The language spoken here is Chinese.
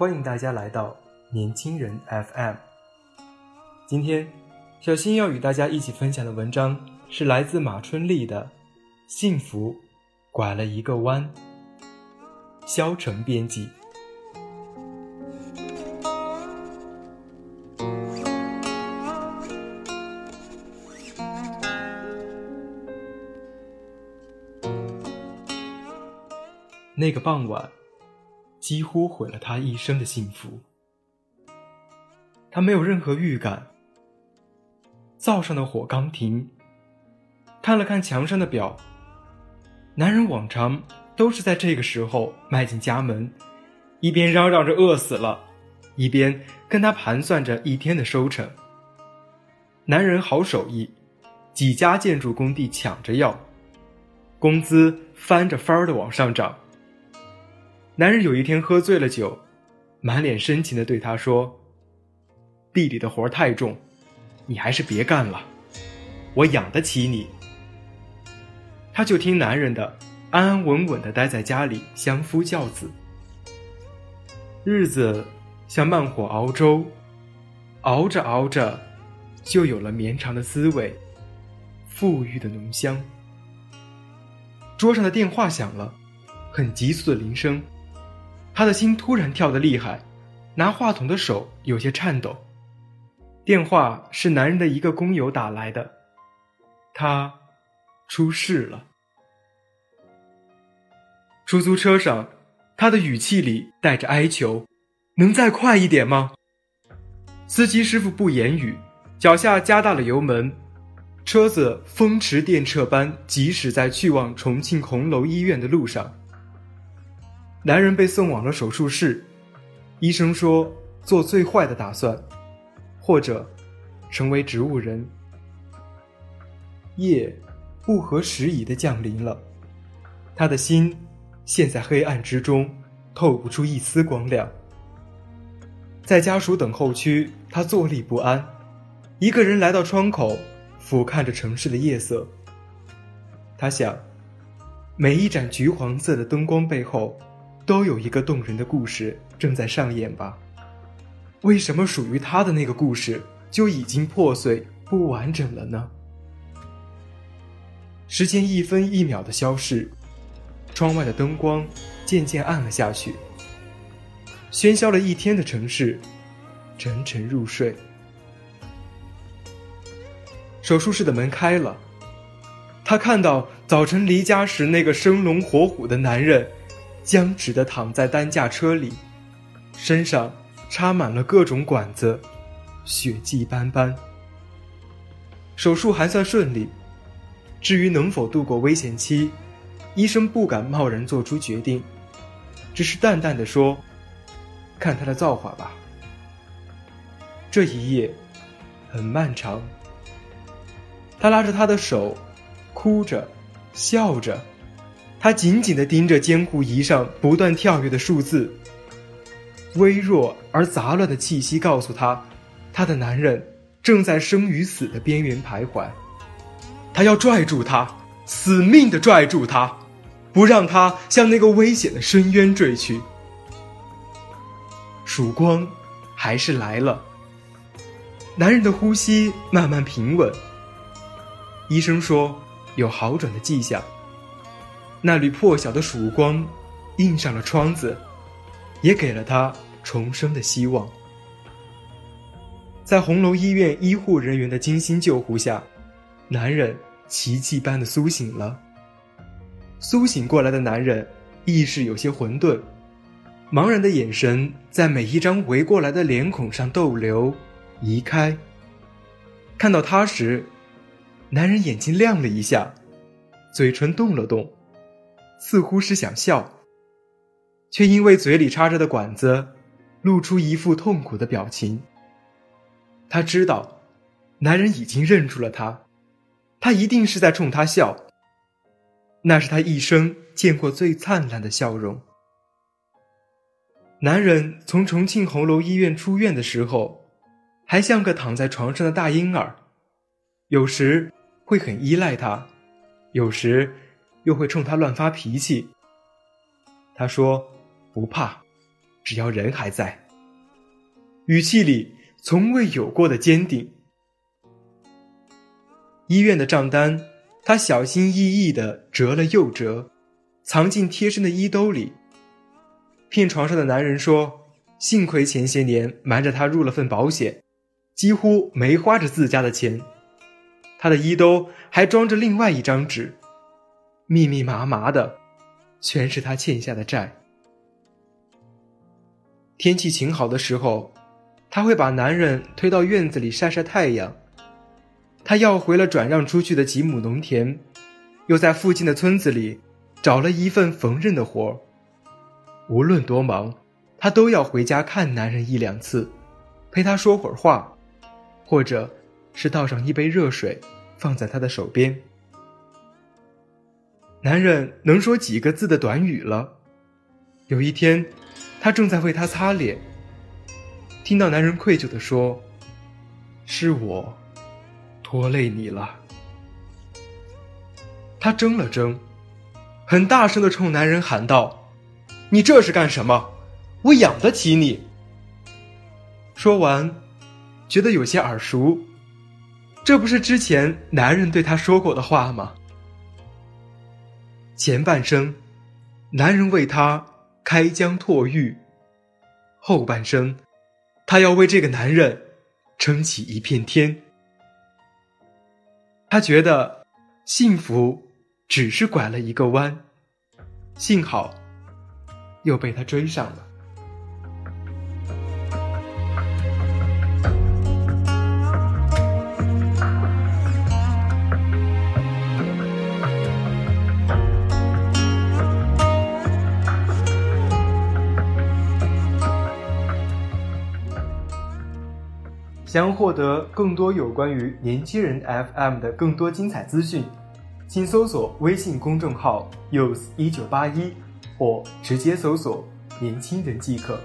欢迎大家来到年轻人 FM。今天，小新要与大家一起分享的文章是来自马春丽的《幸福拐了一个弯》。肖成编辑。那个傍晚。几乎毁了他一生的幸福。他没有任何预感。灶上的火刚停，看了看墙上的表，男人往常都是在这个时候迈进家门，一边嚷嚷着饿死了，一边跟他盘算着一天的收成。男人好手艺，几家建筑工地抢着要，工资翻着番儿的往上涨。男人有一天喝醉了酒，满脸深情的对她说：“地里的活太重，你还是别干了，我养得起你。”他就听男人的，安安稳稳的待在家里相夫教子。日子像慢火熬粥，熬着熬着，就有了绵长的滋味，馥郁的浓香。桌上的电话响了，很急促的铃声。他的心突然跳得厉害，拿话筒的手有些颤抖。电话是男人的一个工友打来的，他出事了。出租车上，他的语气里带着哀求：“能再快一点吗？”司机师傅不言语，脚下加大了油门，车子风驰电掣般疾驶在去往重庆红楼医院的路上。男人被送往了手术室，医生说做最坏的打算，或者成为植物人。夜不合时宜的降临了，他的心陷在黑暗之中，透不出一丝光亮。在家属等候区，他坐立不安，一个人来到窗口，俯瞰着城市的夜色。他想，每一盏橘黄色的灯光背后。都有一个动人的故事正在上演吧？为什么属于他的那个故事就已经破碎不完整了呢？时间一分一秒的消逝，窗外的灯光渐渐暗了下去。喧嚣了一天的城市，沉沉入睡。手术室的门开了，他看到早晨离家时那个生龙活虎的男人。僵直的躺在担架车里，身上插满了各种管子，血迹斑斑。手术还算顺利，至于能否度过危险期，医生不敢贸然做出决定，只是淡淡的说：“看他的造化吧。”这一夜很漫长。他拉着他的手，哭着，笑着。他紧紧地盯着监护仪上不断跳跃的数字，微弱而杂乱的气息告诉他，他的男人正在生与死的边缘徘徊。他要拽住他，死命地拽住他，不让他向那个危险的深渊坠去。曙光还是来了，男人的呼吸慢慢平稳。医生说，有好转的迹象。那缕破晓的曙光，映上了窗子，也给了他重生的希望。在红楼医院医护人员的精心救护下，男人奇迹般的苏醒了。苏醒过来的男人，意识有些混沌，茫然的眼神在每一张围过来的脸孔上逗留、移开。看到他时，男人眼睛亮了一下，嘴唇动了动。似乎是想笑，却因为嘴里插着的管子，露出一副痛苦的表情。他知道，男人已经认出了他，他一定是在冲他笑。那是他一生见过最灿烂的笑容。男人从重庆红楼医院出院的时候，还像个躺在床上的大婴儿，有时会很依赖他，有时。又会冲他乱发脾气。他说：“不怕，只要人还在。”语气里从未有过的坚定。医院的账单，他小心翼翼的折了又折，藏进贴身的衣兜里。骗床上的男人说：“幸亏前些年瞒着他入了份保险，几乎没花着自家的钱。”他的衣兜还装着另外一张纸。密密麻麻的，全是他欠下的债。天气晴好的时候，他会把男人推到院子里晒晒太阳。他要回了转让出去的几亩农田，又在附近的村子里找了一份缝纫的活儿。无论多忙，他都要回家看男人一两次，陪他说会儿话，或者是倒上一杯热水，放在他的手边。男人能说几个字的短语了。有一天，他正在为他擦脸，听到男人愧疚地说：“是我拖累你了。”他怔了怔，很大声的冲男人喊道：“你这是干什么？我养得起你。”说完，觉得有些耳熟，这不是之前男人对他说过的话吗？前半生，男人为她开疆拓域；后半生，她要为这个男人撑起一片天。她觉得幸福只是拐了一个弯，幸好又被他追上了。想要获得更多有关于年轻人 FM 的更多精彩资讯，请搜索微信公众号 “use 一九八一”或直接搜索“年轻人”即可。